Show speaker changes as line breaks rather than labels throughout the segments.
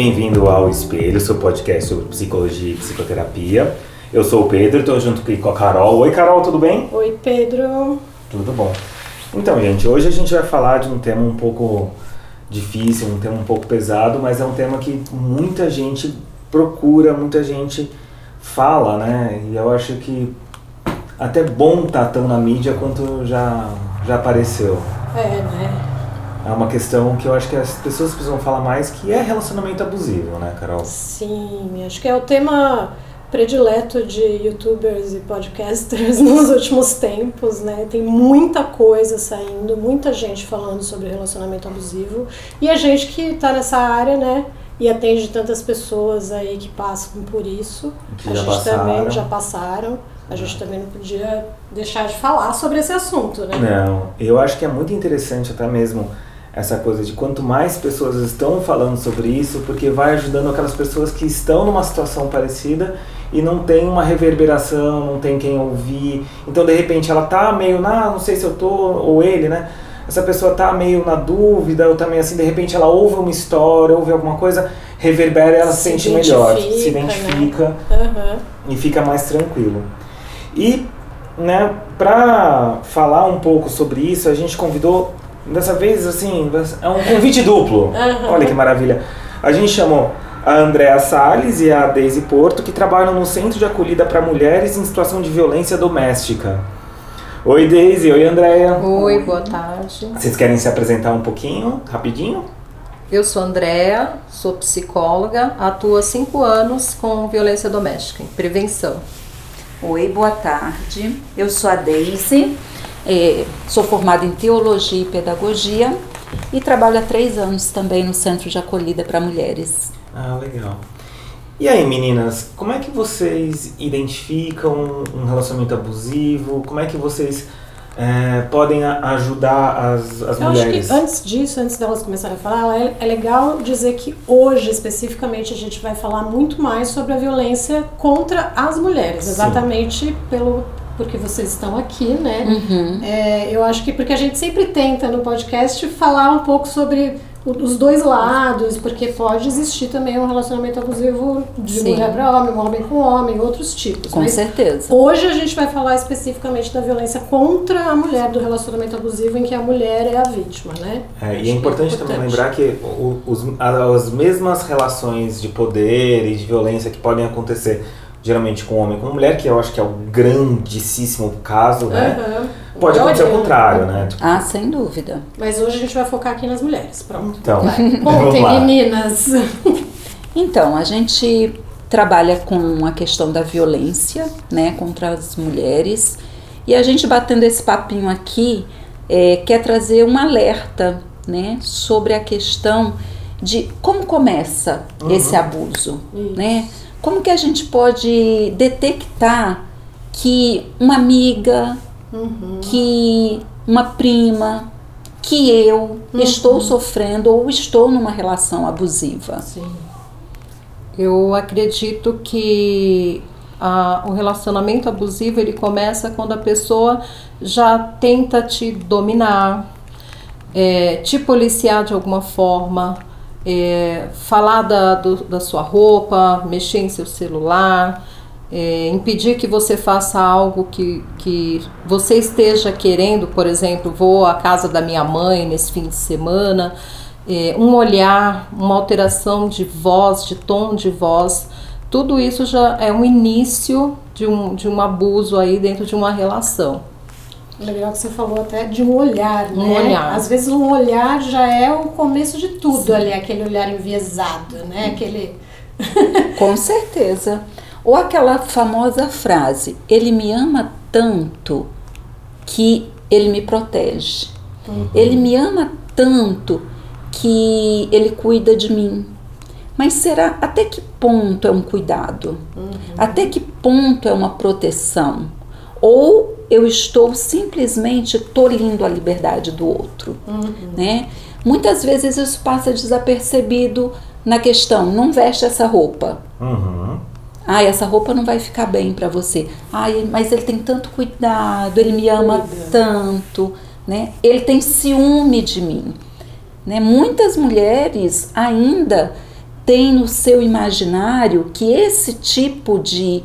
bem-vindo ao Espelho, seu podcast sobre psicologia e psicoterapia. Eu sou o Pedro, estou junto aqui com a Carol. Oi, Carol, tudo bem?
Oi, Pedro.
Tudo bom. Então, gente, hoje a gente vai falar de um tema um pouco difícil, um tema um pouco pesado, mas é um tema que muita gente procura, muita gente fala, né? E eu acho que até bom tá tão na mídia quanto já, já apareceu.
É, né?
É uma questão que eu acho que as pessoas precisam falar mais, que é relacionamento abusivo, né, Carol?
Sim, acho que é o tema predileto de youtubers e podcasters nos últimos tempos, né? Tem muita coisa saindo, muita gente falando sobre relacionamento abusivo e a gente que está nessa área, né? E atende tantas pessoas aí que passam por isso.
Que
a gente
passaram.
também já passaram. A gente também não podia deixar de falar sobre esse assunto, né?
Não, eu acho que é muito interessante até mesmo essa coisa de quanto mais pessoas estão falando sobre isso, porque vai ajudando aquelas pessoas que estão numa situação parecida e não tem uma reverberação, não tem quem ouvir. Então, de repente, ela tá meio na, não sei se eu tô, ou ele, né? Essa pessoa tá meio na dúvida, ou também assim, de repente ela ouve uma história, ouve alguma coisa, reverbera e ela se, sente melhor, se identifica
Né? Uhum.
e fica mais tranquilo. E, né, para falar um pouco sobre isso, a gente convidou, dessa vez, assim, é um convite duplo.
Aham.
Olha que maravilha. A gente chamou a Andréa Salles e a Deise Porto, que trabalham no Centro de Acolhida para Mulheres em Situação de Violência Doméstica. Oi, Deise. Oi, Andréa.
Oi, boa tarde.
Vocês querem se apresentar um pouquinho, rapidinho?
Eu sou Andréa, sou psicóloga, atuo há cinco anos com violência doméstica, em prevenção.
Oi, boa tarde. Eu sou a Deise, eh, sou formada em Teologia e Pedagogia e trabalho há três anos também no Centro de Acolhida para Mulheres.
Ah, legal. E aí, meninas, como é que vocês identificam um relacionamento abusivo? Como é que vocês é, podem a- ajudar as, as
Eu acho
mulheres?
que antes disso, antes delas começarem a falar, é, é legal dizer que hoje, especificamente, a gente vai falar muito mais sobre a violência contra as mulheres,
Sim.
exatamente pelo porque vocês estão aqui, né?
Uhum.
É, eu acho que porque a gente sempre tenta no podcast falar um pouco sobre os dois lados, porque pode existir também um relacionamento abusivo de
Sim.
mulher para homem, um homem com homem, outros tipos.
Com
Mas
certeza.
Hoje a gente vai falar especificamente da violência contra a mulher, do relacionamento abusivo em que a mulher é a vítima, né?
É, e
que
é importante também lembrar que os, as mesmas relações de poder e de violência que podem acontecer geralmente com homem e com mulher, que eu acho que é o grandíssimo caso, né?
Aham.
Pode acontecer ao
Olha,
contrário, né? Tipo,
Ah, sem dúvida.
Mas hoje a gente vai focar aqui nas mulheres. Pronto.
Então,
Contem, meninas.
Então, a gente trabalha com a questão da violência, né, contra as mulheres. E a gente batendo esse papinho aqui, é, quer trazer um alerta, né, sobre a questão de como começa esse abuso,
Isso.
né? Como que a gente pode detectar que uma amiga,
Uhum.
que uma prima, que eu estou sofrendo ou estou numa relação abusiva?
Sim.
Eu acredito que a- o relacionamento abusivo ele começa quando a pessoa já tenta te dominar, é, te policiar de alguma forma, é, falar da, do- da sua roupa, mexer em seu celular, é, impedir que você faça algo que, que você esteja querendo, por exemplo, vou à casa da minha mãe nesse fim de semana, é, um olhar, uma alteração de voz, de tom de voz, tudo isso já é um início de um, de um abuso aí dentro de uma relação.
Legal que você falou até de um olhar,
Um
né?
olhar.
Às vezes um olhar já é o começo de tudo ali, aquele olhar enviesado, né? Aquele.
Com certeza. Ou aquela famosa frase: ele me ama tanto que ele me protege. Ele me ama tanto que ele cuida de mim. Mas será até que ponto é um cuidado? Até que ponto é uma proteção? Ou eu estou simplesmente tolindo a liberdade do outro, né? Muitas vezes isso passa desapercebido na questão, não veste essa roupa.
Uhum.
Ai, essa roupa não vai ficar bem pra você. Ai, mas ele tem tanto cuidado, ele me ama
Cuida.
tanto, né? Ele tem ciúme de mim, né? Muitas mulheres ainda tem no seu imaginário que esse tipo de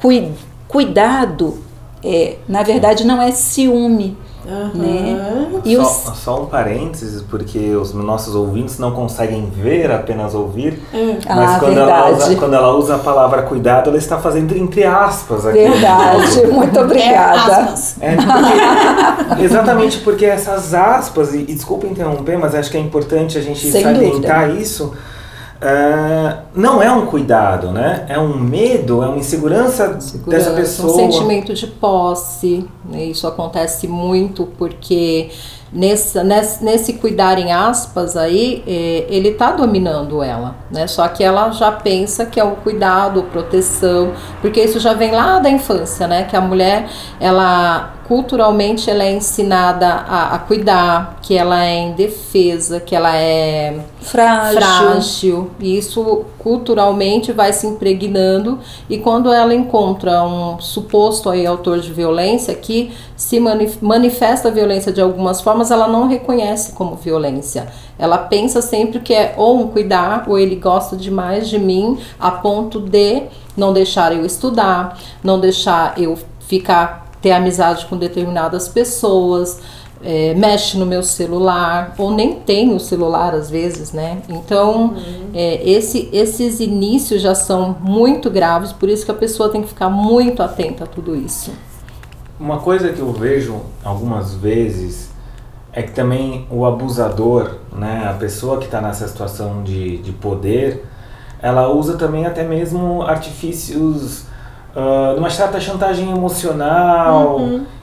cui, cuidado, é, na verdade, não é ciúme.
Aham.
Né? E
Só,
os,
só um parênteses, porque os nossos ouvintes não conseguem ver, apenas ouvir. Mas
Ah,
quando, ela usa, quando ela usa a palavra cuidado, ela está fazendo entre aspas aqui.
verdade, muito
É,
obrigada.
aspas.
É, porque- exatamente porque essas aspas, e, e desculpa interromper, mas acho que é importante a gente
Sem
salientar isso. Ah, não é um cuidado, né? É um medo, é uma insegurança,
Segurança,
dessa pessoa.
Um sentimento de posse. né? Isso acontece muito porque nesse, nesse, nesse cuidar em aspas aí, eh, ele está dominando ela. Né? Só que ela já pensa que é o cuidado, proteção, porque isso já vem lá da infância, né? Que a mulher, ela culturalmente ela é ensinada a, a cuidar, que ela é indefesa, que ela é
Frágil.
frágil. E isso culturalmente vai se impregnando e quando ela encontra um suposto aí autor de violência que se mani- manifesta a violência de algumas formas, ela não reconhece como violência. Ela pensa sempre que é ou um cuidar ou ele gosta demais de mim a ponto de não deixar eu estudar, não deixar eu ficar ter amizade com determinadas pessoas, é, mexe no meu celular, ou nem tem o celular às vezes, né? Então, é, esse, esses inícios já são muito graves, por isso que a pessoa tem que ficar muito atenta a tudo isso.
Uma coisa que eu vejo algumas vezes é que também o abusador, né, a pessoa que está nessa situação de, de poder, ela usa também até mesmo artifícios ah, de uma certa chantagem emocional.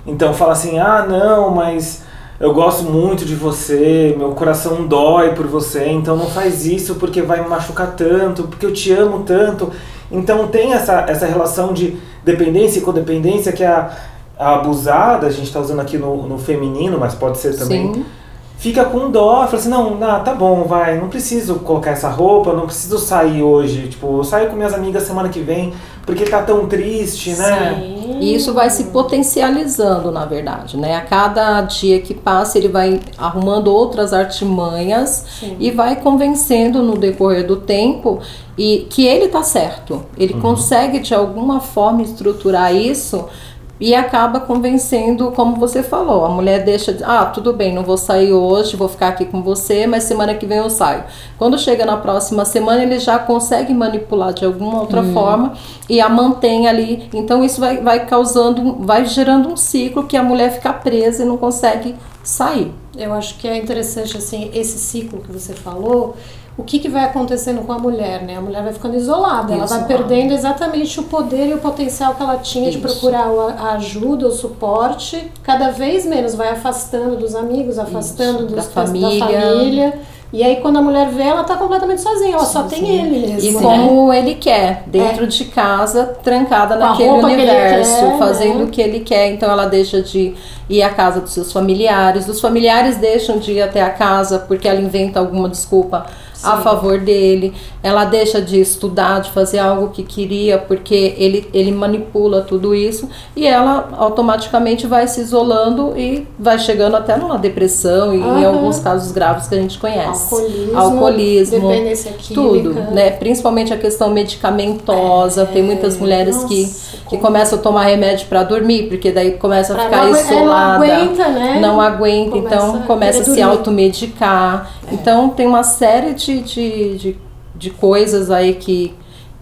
Então fala assim, ah não, mas eu gosto muito de você, meu coração dói por você, então não faz isso porque vai me machucar tanto, porque eu te amo tanto. Então tem essa, essa relação de dependência e codependência que a abusada, a gente está usando aqui no, no feminino, mas pode ser também,
Sim.
fica com dó, fala assim, não, não, tá bom, vai, não preciso colocar essa roupa, não preciso sair hoje, tipo, eu saio com minhas amigas semana que vem, porque tá tão triste, né?
Sim.
E isso vai se potencializando, na verdade, né? A cada dia que passa, ele vai arrumando outras artimanhas
Sim.
e vai convencendo no decorrer do tempo e que ele tá certo. Ele consegue de alguma forma estruturar isso e acaba convencendo, como você falou, a mulher deixa de, ah, tudo bem, não vou sair hoje, vou ficar aqui com você, mas semana que vem eu saio. Quando chega na próxima semana, ele já consegue manipular de alguma outra forma e a mantém ali. Então isso vai, vai causando, vai gerando um ciclo que a mulher fica presa e não consegue sair.
Eu acho que é interessante assim esse ciclo que você falou. O que, que vai acontecendo com a mulher, né? A mulher vai ficando isolada, ela vai perdendo exatamente o poder e o potencial que ela tinha de
Isso.
procurar o- a ajuda, o suporte, cada vez menos vai afastando dos amigos, afastando dos,
da família.
família. E aí quando a mulher vê, ela tá completamente sozinha, ela só tem ele mesmo.
E
né?
como ele quer, dentro de casa, trancada
Com
naquele universo,
quer,
fazendo
né?
o que ele quer. Então ela deixa de ir à casa dos seus familiares, os familiares deixam de ir até a casa porque ela inventa alguma desculpa a favor dele. Ela deixa de estudar, de fazer algo que queria porque ele, ele manipula tudo isso e ela automaticamente vai se isolando e vai chegando até numa depressão e em
Aham.
alguns casos graves que a gente conhece.
Alcoolismo,
Alcoolismo,
dependência
tudo, né? Principalmente a questão medicamentosa. Tem muitas mulheres que,
nossa,
que começam a tomar remédio para dormir, porque daí começa a ficar
não é, não
isolada.
aguenta, né?
Não aguenta,
Começa
então
a
começa a
querer
se automedicar. Então tem uma série de, de, de, de coisas aí que,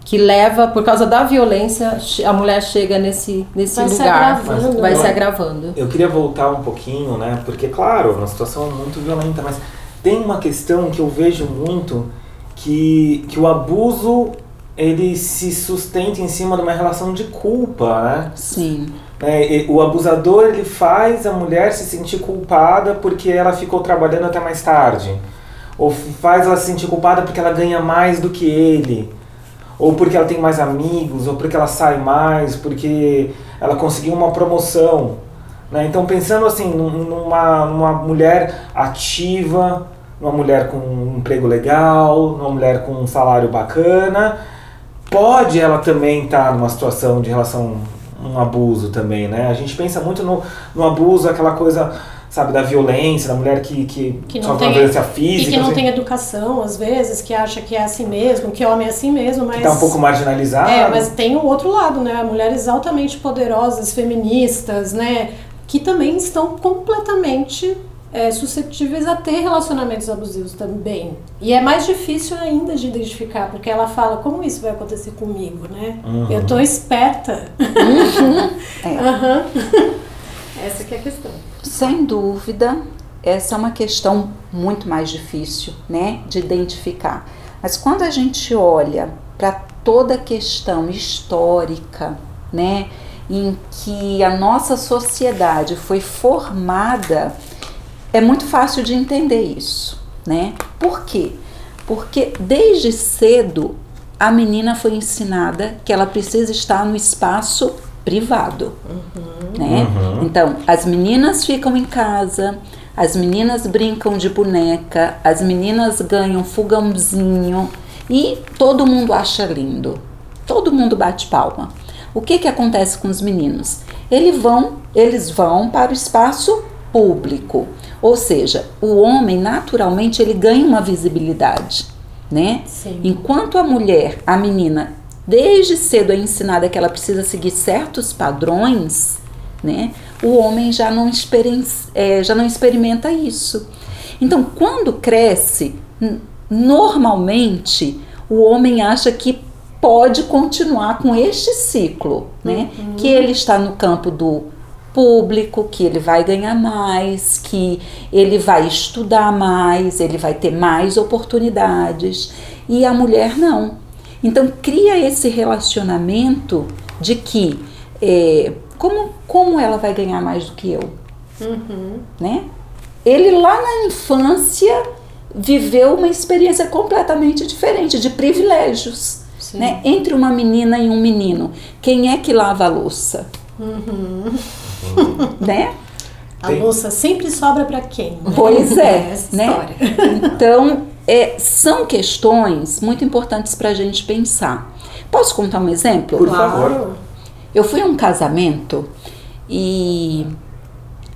que leva, por causa da violência, a mulher chega nesse, nesse
Vai se
lugar.
agravando,
vai se agravando.
Eu queria voltar um pouquinho, né? Porque, claro, é uma situação muito violenta, mas tem uma questão que eu vejo muito que, que o abuso ele se sustenta em cima de uma relação de culpa, né?
Sim.
É, o abusador ele faz a mulher se sentir culpada porque ela ficou trabalhando até mais tarde. Ou faz ela se sentir culpada porque ela ganha mais do que ele. Ou porque ela tem mais amigos, ou porque ela sai mais, porque ela conseguiu uma promoção. Né? Então pensando assim, num- numa, numa mulher ativa, numa mulher com um emprego legal, numa mulher com um salário bacana, pode ela também estar numa situação de relação um abuso também, né? A gente pensa muito no, no abuso, aquela coisa sabe, da violência, da mulher que, que,
Que não
sofre
tem-
uma violência
E
física,
que não
assim,
tem educação, às vezes, que acha que é assim mesmo, que homem é assim mesmo, mas.
que tá um pouco marginalizado.
É, mas tem o outro lado, né? Mulheres altamente poderosas, feministas, né? Que também estão completamente é, suscetíveis a ter relacionamentos abusivos também. E é mais difícil ainda de identificar, porque ela fala, como isso vai acontecer comigo, né?
Uhum.
Eu tô esperta.
É.
Aham. Essa que é a questão.
Sem dúvida, essa é uma questão muito mais difícil, né, de identificar. Mas quando a gente olha para toda a questão histórica, né, em que a nossa sociedade foi formada, é muito fácil de entender isso, né? Por quê? Porque desde cedo a menina foi ensinada que ela precisa estar no espaço privado, né?
Uhum.
Então, as meninas ficam em casa, as meninas brincam de boneca, as meninas ganham fogãozinho e todo mundo acha lindo. Todo mundo bate palma. O que que acontece com os meninos? Eles vão, eles vão para o espaço público. Ou seja, o homem naturalmente ele ganha uma visibilidade, né?
Sim.
Enquanto a mulher, a menina, desde cedo é ensinada que ela precisa seguir certos padrões, né? O homem já não, é, já não experimenta isso. Então, quando cresce, normalmente o homem acha que pode continuar com este ciclo, né? Que ele está no campo do público, que ele vai ganhar mais, que ele vai estudar mais, ele vai ter mais oportunidades e a mulher não. Então cria esse relacionamento de que é, como, como ela vai ganhar mais do que eu, né? Ele lá na infância viveu uma experiência completamente diferente de privilégios,
Sim.
né? Entre uma menina e um menino, quem é que lava a louça, né?
A
Tem-
louça sempre sobra pra quem? né?
Pois é, né? Então, é, são questões muito importantes para a gente pensar. Posso contar um exemplo?
Por favor.
Eu fui a um casamento e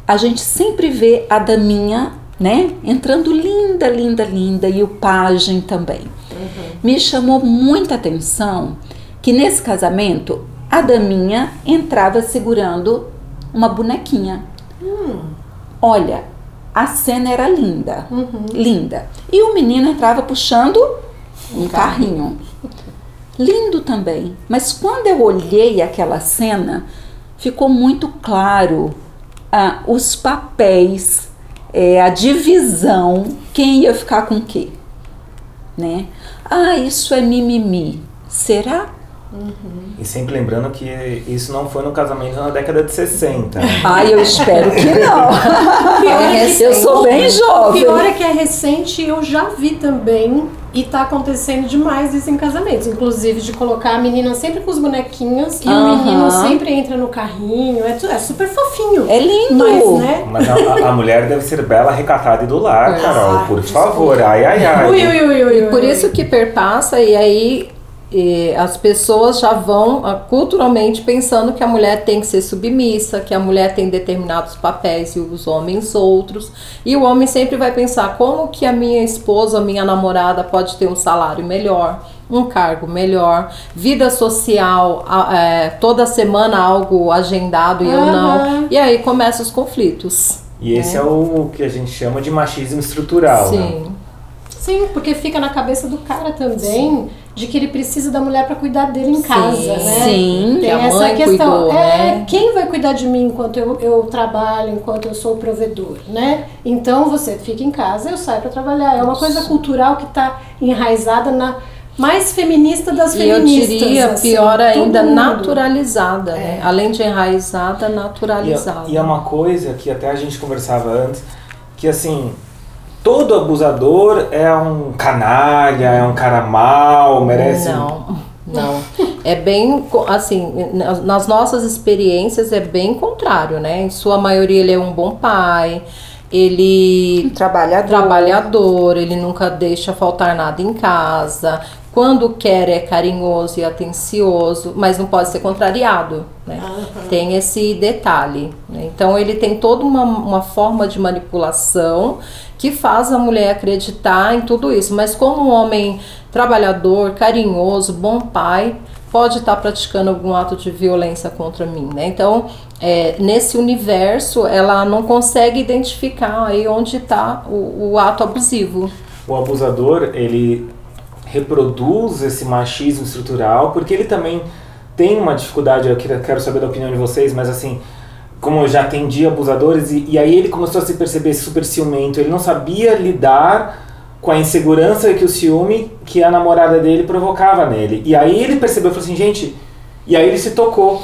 a gente sempre vê a daminha, né, entrando linda, linda, linda e o pajem também. Me chamou muita atenção que nesse casamento a daminha entrava segurando uma bonequinha. Olha, a cena era linda, linda. E o menino entrava puxando um carrinho. Lindo também. Mas quando eu olhei aquela cena, ficou muito claro ah, os papéis, eh, a divisão, quem ia ficar com o quê. Né? Ah, isso é mimimi. Será?
E sempre lembrando que isso não foi no casamento na década de 60.
Ai, eu espero que não.
Pior é que-
eu sou bem
O
jovem.
pior é que é recente e eu já vi também. E tá acontecendo demais isso em casamentos. Inclusive de colocar a menina sempre com os bonequinhos e o
Aham.
menino sempre entra no carrinho. É, é super fofinho.
É lindo.
Mas, né?
Mas a, a- mulher deve ser bela, recatada e do lar, Carol, por
desculpa.
favor. Ai, ai, ai.
Ui, ui, ui, ui,
E por
ui.
isso que perpassa e aí eh, as pessoas já vão ah, culturalmente pensando que a mulher tem que ser submissa, que a mulher tem determinados papéis e os homens outros. E o homem sempre vai pensar como que a minha esposa, a minha namorada pode ter um salário melhor, um cargo melhor, vida social, eh, toda semana algo agendado e eu não. E aí começam os conflitos.
E esse é o que a gente chama de machismo estrutural. Né?
Sim.
Sim, porque fica na cabeça do cara também de que ele precisa da mulher pra cuidar dele em casa, né?
Sim.
Tem
Que a
essa
mãe
questão.
cuidou,
é,
né?
Quem vai cuidar de mim enquanto eu, eu trabalho, enquanto eu sou o provedor, né? Então você fica em casa, eu saio pra trabalhar. É uma coisa cultural que tá enraizada na mais feminista das
E eu
feministas.
diria,
assim,
pior ainda,
todo mundo.
naturalizada, né? Além de enraizada, naturalizada.
E, é- e é uma coisa que até a gente conversava antes, que assim, todo abusador é um canalha, é um cara mau, merece.
Não, não. É bem, assim, nas nossas experiências é bem contrário, né? Em sua maioria ele é um bom pai, ele
trabalhador.
trabalhador, ele nunca deixa faltar nada em casa, quando quer é carinhoso e atencioso, mas não pode ser contrariado. Né?
Aham.
Tem esse detalhe. né? Então ele tem toda uma, uma forma de manipulação que faz a mulher acreditar em tudo isso. Mas como um homem trabalhador, carinhoso, bom pai, pode estar praticando algum ato de violência contra mim, né? Então, é, nesse universo, ela não consegue identificar aí onde está o, o ato abusivo.
O abusador, ele reproduz esse machismo estrutural, porque ele também tem uma dificuldade, eu quero saber da opinião de vocês, mas assim, como eu já atendi abusadores, e, e aí ele começou a se perceber super ciumento, ele não sabia lidar com a insegurança que o ciúme que a namorada dele provocava nele. E aí ele percebeu, falou assim, gente, e aí ele se tocou,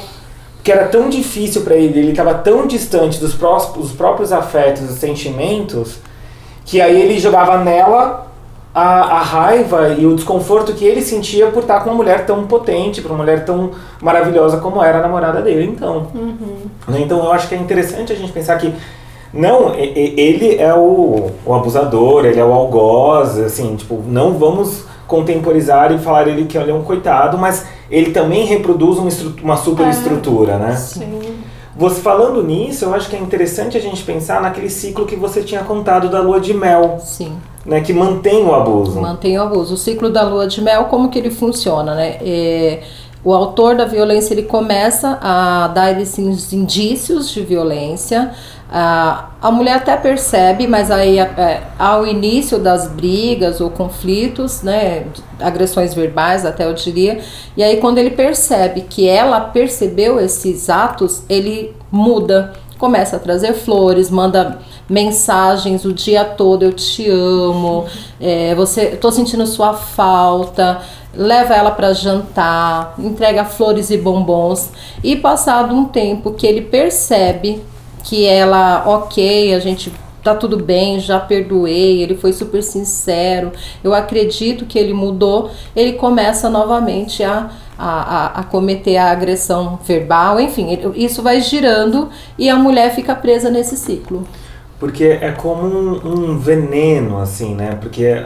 que era tão difícil para ele, ele estava tão distante dos, prós, dos próprios afetos, dos sentimentos, que aí ele jogava nela a, a raiva e o desconforto que ele sentia por estar com uma mulher tão potente, por uma mulher tão maravilhosa como era a namorada dele, então. Né, Então eu acho que é interessante a gente pensar que não, ele é o, o abusador, ele é o algoz, assim, tipo, não vamos contemporizar e falar ele que ele é um coitado, mas ele também reproduz uma, uma superestrutura, né?
Sim.
Você falando nisso, eu acho que é interessante a gente pensar naquele ciclo que você tinha contado da lua de mel,
Sim.
né, que mantém o abuso.
Mantém o abuso. O ciclo da lua de mel, como que ele funciona, né? É, o autor da violência, ele começa a dar esses indícios de violência. A, a mulher até percebe, mas aí é, ao início das brigas ou conflitos, né, agressões verbais até eu diria, e aí quando ele percebe que ela percebeu esses atos, ele muda, começa a trazer flores, manda mensagens o dia todo, eu te amo, é, você, tô sentindo sua falta, leva ela para jantar, entrega flores e bombons e passado um tempo que ele percebe que ela, ok, a gente tá tudo bem, já perdoei, ele foi super sincero, eu acredito que ele mudou, ele começa novamente a, a, a, a cometer a agressão verbal, enfim, isso vai girando e a mulher fica presa nesse ciclo.
Porque é como um, um veneno, assim, né? Porque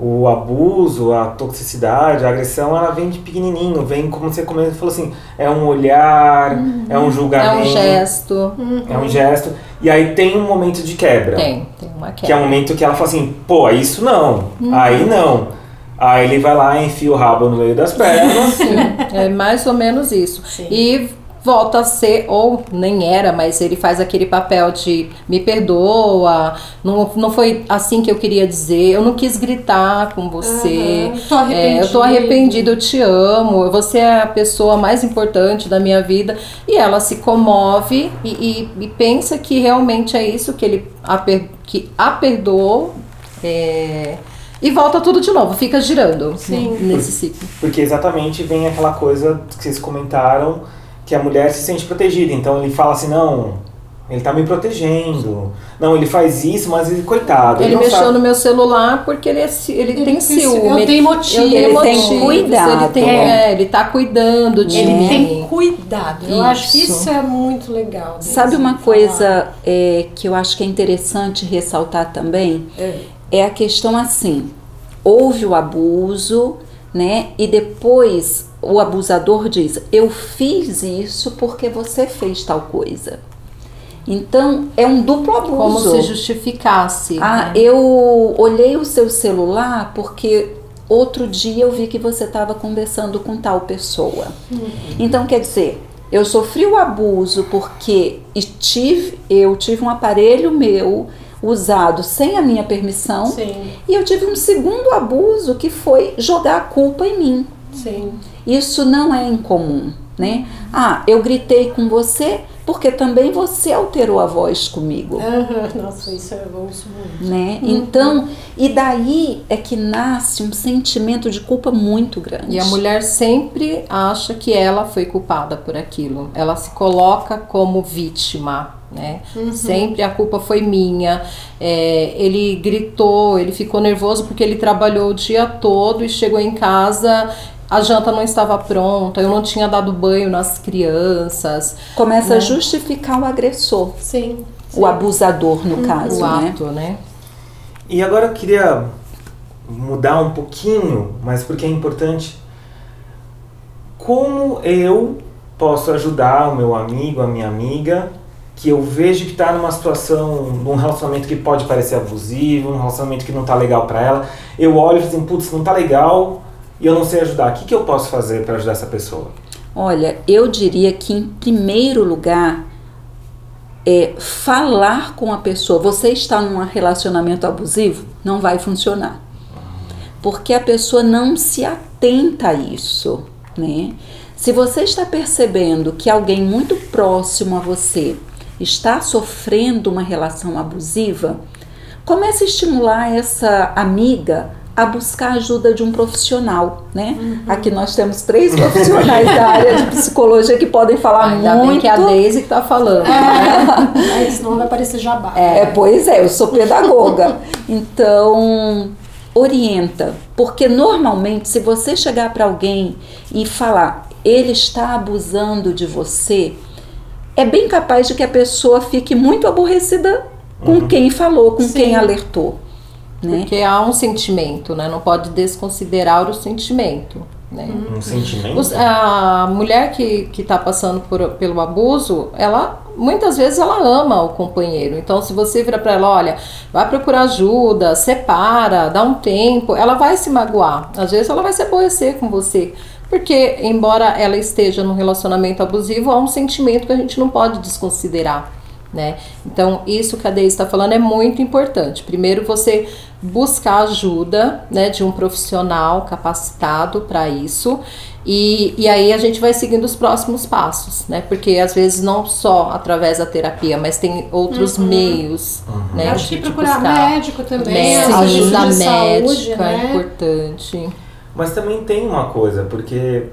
o abuso, a toxicidade, a agressão, ela vem de pequenininho, vem como você come- falou assim, é um olhar, é um
É
julgamento,
um gesto,
é um gesto, e aí tem um momento de quebra.
tem, tem uma
Que é
queda.
um momento que ela fala assim, pô, isso não, aí não. Aí ele vai lá e enfia o rabo no meio das pernas.
É mais ou menos isso.
Sim.
E volta a ser, ou nem era, mas ele faz aquele papel de me perdoa, não, não foi assim que eu queria dizer, eu não quis gritar com você.
Aham, tô arrependido.
É, eu tô arrependido, eu te amo, você é a pessoa mais importante da minha vida. E ela se comove e, e- e pensa que realmente é isso que ele a, per- que a perdoou. é, e volta tudo de novo, fica girando
Sim.
nesse ciclo.
Porque exatamente vem aquela coisa que vocês comentaram, que a mulher se sente protegida. Então ele fala assim, não, ele tá me protegendo. Não, ele faz isso, mas ele, coitado.
Ele
não
mexeu
sabe.
no meu celular porque ele, é ele,
Ele
tem
tem
ciúme.
eu tenho motivo.
Tenho
Ele tem cuidado.
Ele, tem, é, ele tá cuidando de
Ele
mim.
tem cuidado. Eu acho que
Isso.
isso é muito legal.
Sabe uma
falar.
coisa é, que eu acho que é interessante ressaltar também?
É.
É a questão assim: houve o abuso, né? E depois o abusador diz: Eu fiz isso porque você fez tal coisa. Então é um duplo abuso.
Como se justificasse.
Ah,
né?
eu olhei o seu celular porque outro dia eu vi que você estava conversando com tal pessoa. Então, quer dizer, eu sofri o abuso porque tive, eu tive um aparelho meu usado sem a minha permissão
Sim,
e eu tive um segundo abuso que foi jogar a culpa em mim.
sim.
Isso não é incomum, né? Ah, eu gritei com você porque também você alterou a voz comigo
Nossa, isso é bom isso muito.
né? Então, e daí é que nasce um sentimento de culpa muito grande.
E a mulher sempre acha que ela foi culpada por aquilo. Ela se coloca como vítima, né? Sempre a culpa foi minha. É, ele gritou, ele ficou nervoso porque ele trabalhou o dia todo e chegou em casa. A janta não estava pronta, eu não tinha dado banho nas crianças.
começa
né?
a justificar o agressor,
Sim.
o abusador no caso,
o
né?
ato, né?
E agora eu queria mudar um pouquinho, mas porque é importante. Como eu posso ajudar o meu amigo, a minha amiga, que eu vejo que está numa situação, num relacionamento que pode parecer abusivo, num relacionamento que não está legal para ela. Eu olho e falo assim, putz, não está legal e eu não sei ajudar. O que, que eu posso fazer para ajudar essa pessoa?
Olha, eu diria que em primeiro lugar é falar com a pessoa. Você está num relacionamento abusivo? Não vai funcionar. Porque a pessoa não se atenta a isso, né? Se você está percebendo que alguém muito próximo a você está sofrendo uma relação abusiva, comece a estimular essa amiga a buscar a ajuda de um profissional, né? Uhum. Aqui nós temos três profissionais da área de psicologia que podem falar
Ainda
muito.
Bem que é a Deise que está falando.
É, é, senão vai parecer jabá.
É, pois é, eu sou pedagoga. Então, orienta, porque normalmente se você chegar para alguém e falar, ele está abusando de você, é bem capaz de que a pessoa fique muito aborrecida com uhum. quem falou, com Sim. quem alertou.
Né? Porque há um sentimento, né? Não pode desconsiderar o sentimento. Né?
Um sentimento?
A mulher que está passando por, pelo abuso, ela muitas vezes ela ama o companheiro. Então, se você vira para ela, olha, vai procurar ajuda, separa, dá um tempo, ela vai se magoar. Às vezes ela vai se aborrecer com você. Porque, embora ela esteja num relacionamento abusivo, há um sentimento que a gente não pode desconsiderar. Né? Então, isso que a Deise está falando é muito importante. Primeiro, você buscar ajuda né, de um profissional capacitado para isso. E, e aí a gente vai seguindo os próximos passos, né? Porque às vezes não só através da terapia, mas tem outros uhum. meios, uhum. né?
Acho que procurar médico também,
médico, ajuda médica saúde, né? é importante.
Mas também tem uma coisa, porque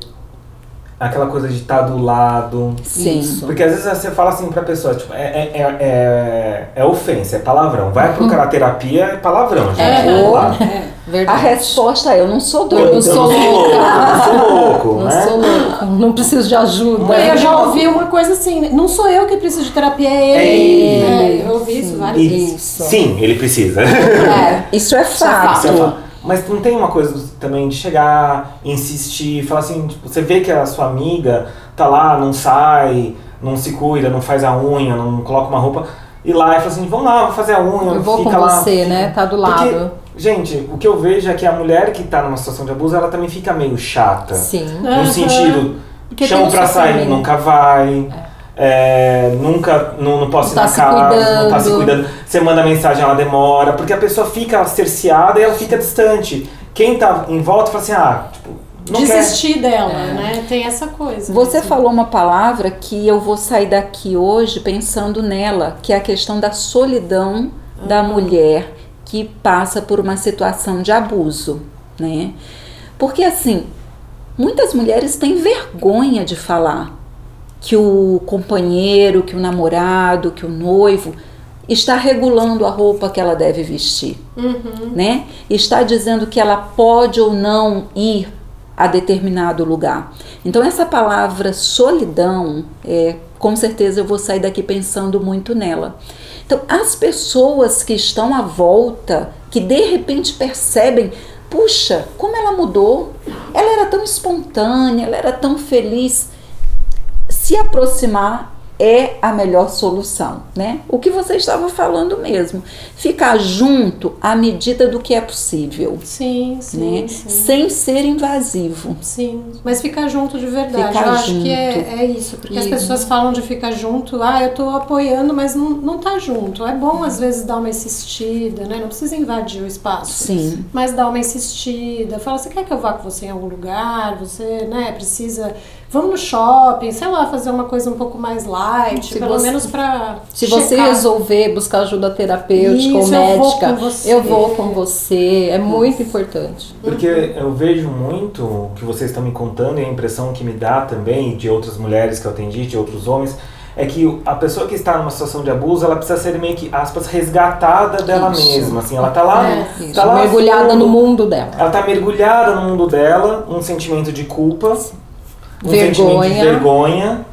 aquela coisa de estar tá do lado.
Sim. Isso.
Porque às vezes você fala assim pra pessoa, tipo, é, é, é, é, é ofensa, é palavrão. Vai procurar terapia, é palavrão, gente.
É, ou, é. A resposta é, eu não sou doido.
Eu não sou louco.
Não sou louco,
não
né?
sou louco. Não preciso de ajuda.
Eu já ouvi uma coisa assim, não sou eu que preciso de terapia, é ele. É ele. eu ouvi isso várias vezes.
Sim, ele precisa.
É, isso é fato. Isso é fato.
Mas não tem uma coisa também de chegar, insistir, falar assim, tipo, você vê que a sua amiga tá lá, não sai, não se cuida, não faz a unha, não coloca uma roupa, e lá e fala assim, vamos lá, vamos fazer a unha,
eu vou
fica
com
lá.
você, né? Tá do lado.
Porque, gente, o que eu vejo é que a mulher que tá numa situação de abuso, ela também fica meio chata.
Sim.
No uhum. sentido, Porque chama pra sair, nunca vai. É. É, nunca, não, não posso
não
ir tá na casa, não tá se cuidando. Você manda mensagem, ela demora, porque a pessoa fica cerceada e ela fica distante. Quem tá em volta fala assim, ah, tipo, não
Desistir
quer.
dela, é. né? Tem essa coisa.
Você mesmo. falou uma palavra que eu vou sair daqui hoje pensando nela, que é a questão da solidão uhum. da mulher que passa por uma situação de abuso, né? Porque assim, muitas mulheres têm vergonha de falar que o companheiro, que o namorado, que o noivo está regulando a roupa que ela deve vestir, uhum. né? Está dizendo que ela pode ou não ir a determinado lugar. Então essa palavra solidão, é, com certeza eu vou sair daqui pensando muito nela. Então as pessoas que estão à volta, que de repente percebem, puxa, como ela mudou, ela era tão espontânea, ela era tão feliz se aproximar é a melhor solução, né? O que você estava falando mesmo, ficar junto à medida do que é possível.
Sim, sim,
né?
sim.
Sem ser invasivo.
Sim, mas ficar junto de verdade.
Ficar
eu
junto.
acho que é, é isso, porque as pessoas falam de ficar junto, ah, eu estou apoiando, mas não, não tá junto. É bom às vezes dar uma insistida, né? Não precisa invadir o espaço.
Sim.
Mas dar uma insistida, fala, você quer que eu vá com você em algum lugar? Você, né, precisa vamos no shopping, sei lá, fazer uma coisa um pouco mais light, se pelo você, menos para
Se checar. você resolver buscar ajuda terapêutica Isso, ou médica, eu vou, eu vou com você. É muito importante.
Porque eu vejo muito o que vocês estão me contando e a impressão que me dá também de outras mulheres que eu atendi, de outros homens, é que a pessoa que está numa situação de abuso, ela precisa ser meio que, aspas, resgatada dela isso. mesma, assim, ela está lá, é,
tá lá mergulhada fundo, no mundo dela.
Ela está mergulhada no mundo dela, um sentimento de culpa, um
vergonha.
sentimento de vergonha,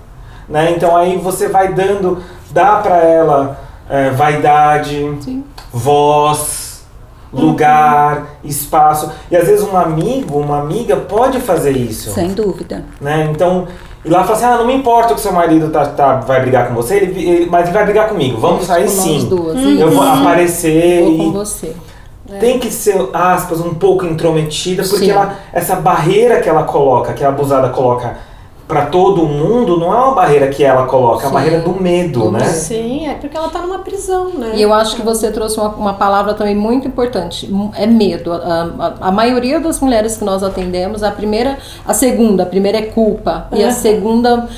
né? Então aí você vai dando, dá para ela é, vaidade, Sim. voz, lugar, espaço. E às vezes um amigo, uma amiga pode fazer isso.
Sem dúvida.
Né? Então, e lá fala assim, ah, não me importa que seu marido tá, tá, vai brigar com você, ele, ele- mas ele vai brigar comigo. Vamos sair sim.
duas.
Eu vou
Isso.
aparecer
Vou com
e
você.
tem que ser, aspas, um pouco intrometida, porque
Sim.
ela, essa barreira que ela coloca, que a abusada coloca pra todo mundo, não é uma barreira que ela coloca, é a barreira do medo,
Do
né?
Sim, é porque ela tá numa prisão, né?
E eu acho que você trouxe uma, uma palavra também muito importante, é medo. A, a- a maioria das mulheres que nós atendemos, a primeira, a segunda, a primeira é culpa e a segunda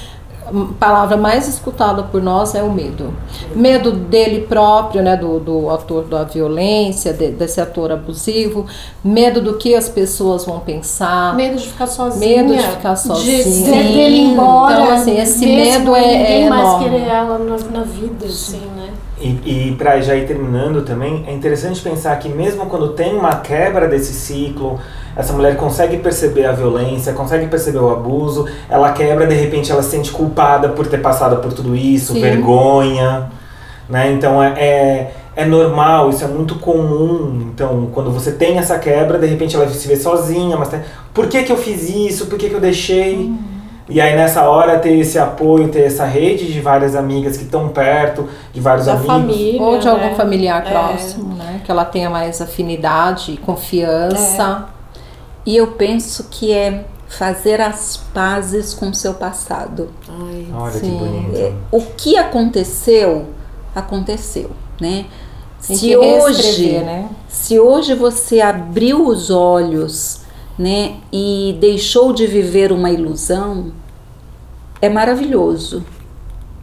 palavra mais escutada por nós é o medo. Medo dele próprio, né, do, do ator da violência, de- desse ator abusivo, medo do que as pessoas vão pensar.
Medo de ficar sozinha.
Medo de ficar sozinha.
De ser dele embora.
Então, assim, esse medo é-
Ninguém
é
mais
enorme.
querer ela na, na vida, assim, né?
E, e para já ir terminando também, é interessante pensar que mesmo quando tem uma quebra desse ciclo, essa mulher consegue perceber a violência, consegue perceber o abuso, ela quebra, de repente ela se sente culpada por ter passado por tudo isso,
Sim.
vergonha, né? Então é, é, é normal, isso é muito comum. Então, quando você tem essa quebra, de repente ela se vê sozinha, mas tem, por que que eu fiz isso? Por que que eu deixei? E aí nessa hora ter esse apoio, ter essa rede de várias amigas que estão perto, de vários
Da
amigos.
família.
Ou de algum
né?
familiar
É.
próximo, né? Que ela tenha mais afinidade, confiança.
E eu penso que é fazer as pazes com o seu passado.
Ai,
Olha que
Sim.
bonito.
É, o que aconteceu, aconteceu, né? Se
que
hoje,
né?
se hoje você abriu os olhos, né, e deixou de viver uma ilusão, é maravilhoso,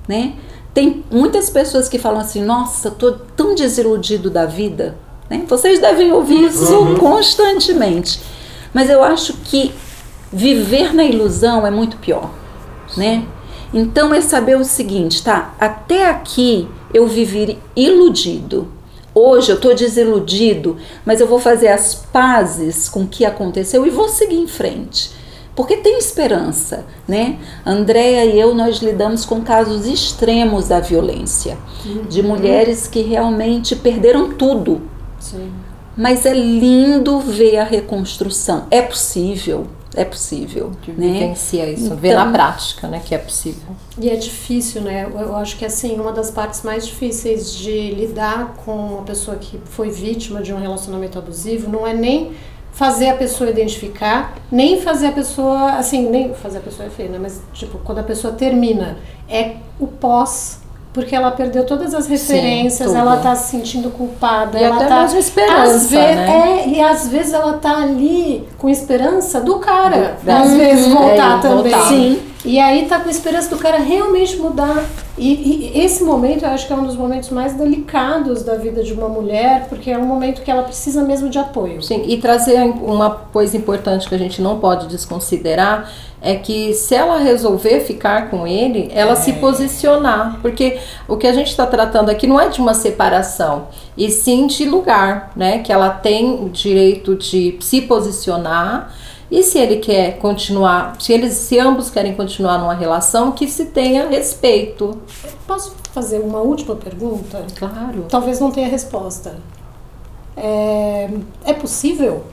né? Tem muitas pessoas que falam assim: "Nossa, tô tão desiludido da vida", né? Vocês devem ouvir isso
Uhum.
constantemente. Mas eu acho que viver na ilusão é muito pior, né? Então é saber o seguinte, tá? Até aqui eu vivi iludido. Hoje eu tô desiludido, mas eu vou fazer as pazes com o que aconteceu e vou seguir em frente. Porque tem esperança, né? Andréia e eu, nós lidamos com casos extremos da violência. De mulheres que realmente perderam tudo.
sim.
Mas é lindo ver a reconstrução. É possível, é possível,
Que
né?
vivencia isso,
Então-
ver na prática, né? Que é possível.
E é difícil, né? Eu, acho que assim, uma das partes mais difíceis de lidar com uma pessoa que foi vítima de um relacionamento abusivo não é nem fazer a pessoa identificar, nem fazer a pessoa, assim, nem fazer a pessoa é feio, né? Mas tipo, quando a pessoa termina, é o pós, porque ela perdeu todas as referências,
tudo.
ela tá se sentindo culpada,
E
ela
até
tá
mesmo esperança,
às ve-
né?
É, e às vezes ela tá ali com esperança do cara,
Do-
às
Uhum.
vezes voltar
É,
também.
voltar.
Sim.
E aí tá com esperança do cara realmente mudar. E, e esse momento eu acho que é um dos momentos mais delicados da vida de uma mulher, porque é um momento que ela precisa mesmo de apoio.
Sim, e trazer uma coisa importante que a gente não pode desconsiderar é que se ela resolver ficar com ele, ela se posicionar. Porque o que a gente está tratando aqui não é de uma separação, e sim de lugar, né? Que ela tem o direito de se posicionar. E se ele quer continuar, se eles, se ambos querem continuar numa relação, que se tenha respeito.
Posso fazer uma última pergunta?
Claro.
Talvez não tenha resposta. É, é possível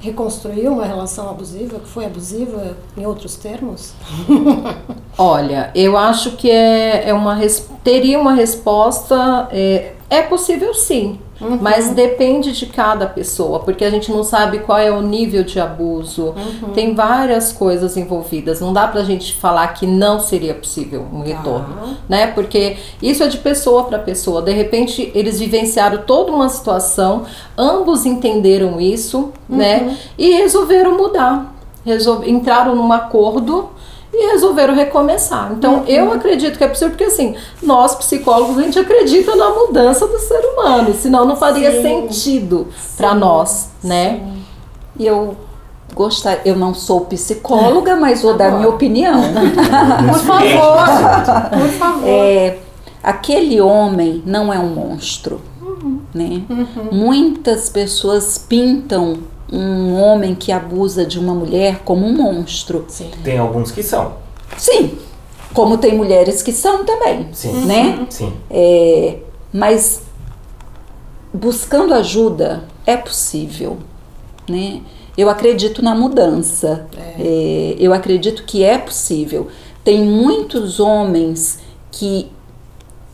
reconstruir uma relação abusiva, que foi abusiva, em outros termos?
Olha, eu acho que é, é uma teria uma resposta. É, é possível sim, mas depende de cada pessoa, porque a gente não sabe qual é o nível de abuso. Tem várias coisas envolvidas. Não dá pra gente falar que não seria possível um retorno, né? Porque isso é de pessoa para pessoa. De repente, eles vivenciaram toda uma situação, ambos entenderam isso, né? E resolveram mudar. Resol... Entraram num acordo e resolveram recomeçar. Então, eu acredito que é possível, porque assim, nós psicólogos, a gente acredita na mudança do ser humano, senão não faria
Sim.
sentido para nós, né?
E eu gostaria, eu não sou psicóloga, mas vou dar minha opinião.
Por favor, por favor.
É, aquele homem não é um monstro, né? Muitas pessoas pintam um homem que abusa de uma mulher como um monstro.
Sim.
Tem alguns que são.
Sim, como tem mulheres que são também,
Sim.
né?
Sim.
É, mas buscando ajuda, é possível, né? Eu acredito na mudança. É, eu acredito que é possível. Tem muitos homens que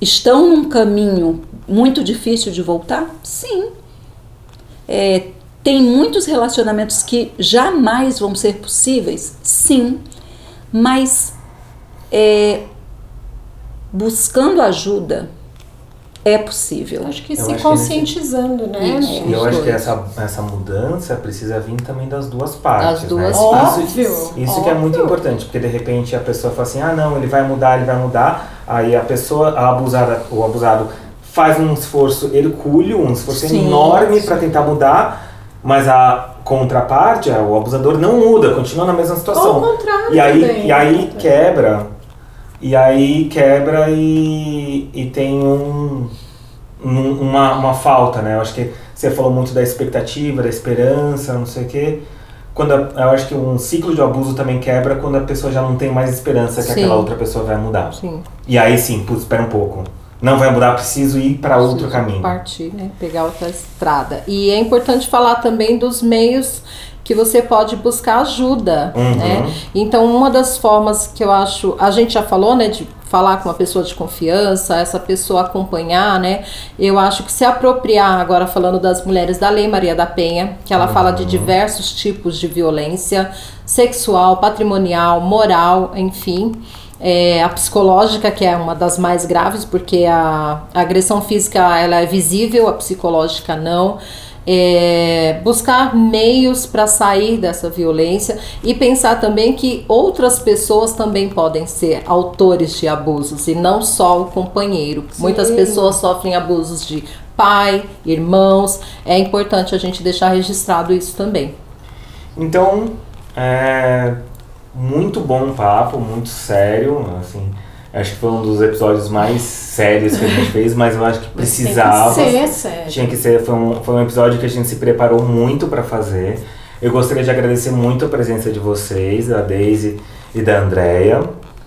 estão num caminho muito difícil de voltar? Sim. É, tem muitos relacionamentos que jamais vão ser possíveis? Sim. Mas é, buscando ajuda, é possível.
Acho que
Eu
se
acho que
conscientizando, né?
Isso.
E eu acho que essa, essa mudança precisa vir também das duas partes.
Das duas
né?
partes.
Isso,
Óbvio,
isso que é muito
óbvio.
importante, porque de repente a pessoa fala assim, ah não, ele vai mudar, ele vai mudar, aí a pessoa, a abusada, o abusado faz um esforço hercúleo, um esforço
Sim,
enorme para tentar mudar, mas a contraparte, o abusador não muda, continua na mesma
Ou
situação.
o contrário
E aí,
também.
e aí quebra, e aí quebra e, e tem um, um- uma, uma falta, né? Eu acho que você falou muito da expectativa, da esperança, não sei o quê. Quando a- eu acho que um ciclo de abuso também quebra quando a pessoa já não tem mais esperança que
Sim.
aquela outra pessoa vai mudar.
Sim.
E aí sim, putz, espera um pouco. Não vai mudar, preciso ir para outro caminho.
Partir, né? Pegar outra estrada. E é importante falar também dos meios que você pode buscar ajuda,
Uhum.
né? Então, uma das formas que eu acho, a gente já falou, né, de falar com uma pessoa de confiança, essa pessoa acompanhar, né? Eu acho que se apropriar, agora falando das mulheres da Lei Maria da Penha, que ela fala de
Uhum.
diversos tipos de violência sexual, patrimonial, moral, enfim. É, a psicológica, que é uma das mais graves, porque a, a agressão física ela é visível, a psicológica não. É, buscar meios para sair dessa violência e pensar também que outras pessoas também podem ser autores de abusos e não só o companheiro. Muitas pessoas sofrem abusos de pai, irmãos. É importante a gente deixar registrado isso também.
Então, é muito bom papo, muito sério, assim. Acho que foi um dos episódios mais sérios que a gente fez, mas eu acho que precisava.
Tem que ser, sério.
Tinha que ser, foi um, foi um episódio que a gente se preparou muito para fazer. Eu gostaria de agradecer muito a presença de vocês, da Daisy e da Andrea.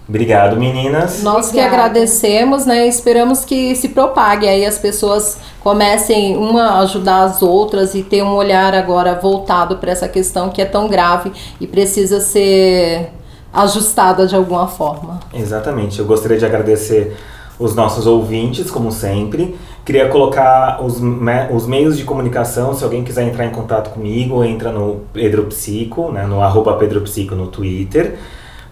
Obrigado, meninas.
Nós que agradecemos, né? Esperamos que se propague aí as pessoas comecem uma a ajudar as outras e ter um olhar agora voltado para essa questão que é tão grave e precisa ser ajustada de alguma forma.
Exatamente. Eu gostaria de agradecer os nossos ouvintes, como sempre. Queria colocar os, me- os meios de comunicação, se alguém quiser entrar em contato comigo, entra no Pedro Psico, né, no arroba Pedro Psico no Twitter.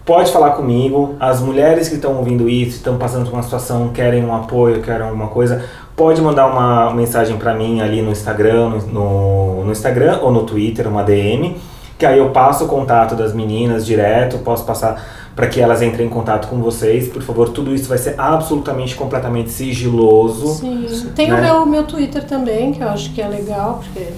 Pode falar comigo. As mulheres que estão ouvindo isso, estão passando por uma situação, querem um apoio, querem alguma coisa, pode mandar uma mensagem para mim ali no Instagram, no, no, Instagram ou no Twitter, uma DM, que aí eu passo o contato das meninas direto, posso passar para que elas entrem em contato com vocês. Por favor, tudo isso vai ser absolutamente, completamente sigiloso.
Sim. Tem
né?
o meu, meu Twitter também, que eu acho que é legal, porque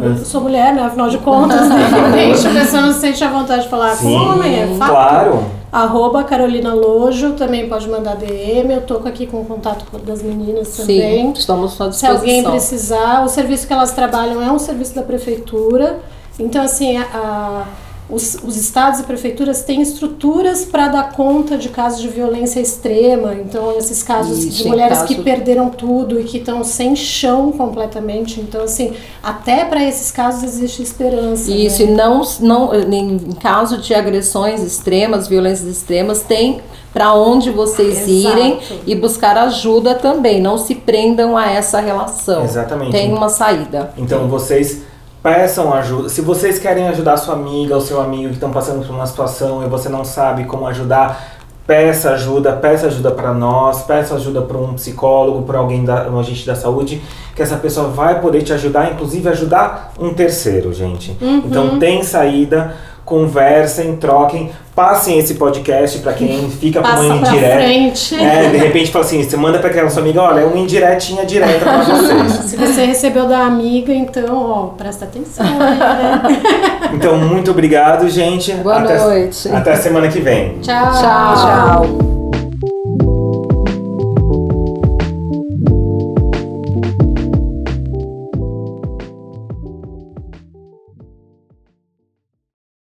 eu, sou mulher, né? Afinal de contas, de repente a pessoa não se sente à vontade de falar com
Sim,
homem, é fato.
claro.
Arroba Carolina Lojo, também pode mandar DM, eu tô aqui com o contato das meninas também.
Sim, estamos à
Se
disposição.
alguém precisar, o serviço que elas trabalham é um serviço da prefeitura. Então, assim, a- a- os, os estados e prefeituras têm estruturas para dar conta de casos de violência extrema. Então, esses casos
Isso,
de mulheres
caso-
que perderam tudo e que estão sem chão completamente. Então, assim, até para esses casos existe esperança.
Isso,
né?
e não, não em em caso de agressões extremas, violências extremas, tem para onde vocês
Exato.
irem e buscar ajuda também. Não se prendam a essa relação.
Exatamente.
Tem uma saída.
Então vocês peçam ajuda. Se vocês querem ajudar sua amiga ou seu amigo que estão passando por uma situação e você não sabe como ajudar, peça ajuda, peça ajuda para nós, peça ajuda para um psicólogo, para alguém da um agente da saúde, que essa pessoa vai poder te ajudar, inclusive ajudar um terceiro, gente. Então tem saída, conversem, troquem, passem esse podcast para quem fica com uma
pra
indireta.
frente.
É, de repente fala assim, você manda para aquela sua amiga, olha, é uma indiretinha direta para vocês.
Se você recebeu da amiga, então, ó, presta atenção aí, né?
Então, muito obrigado, gente.
Boa
até,
noite.
Até semana que vem.
Tchau.
Tchau.
Tchau.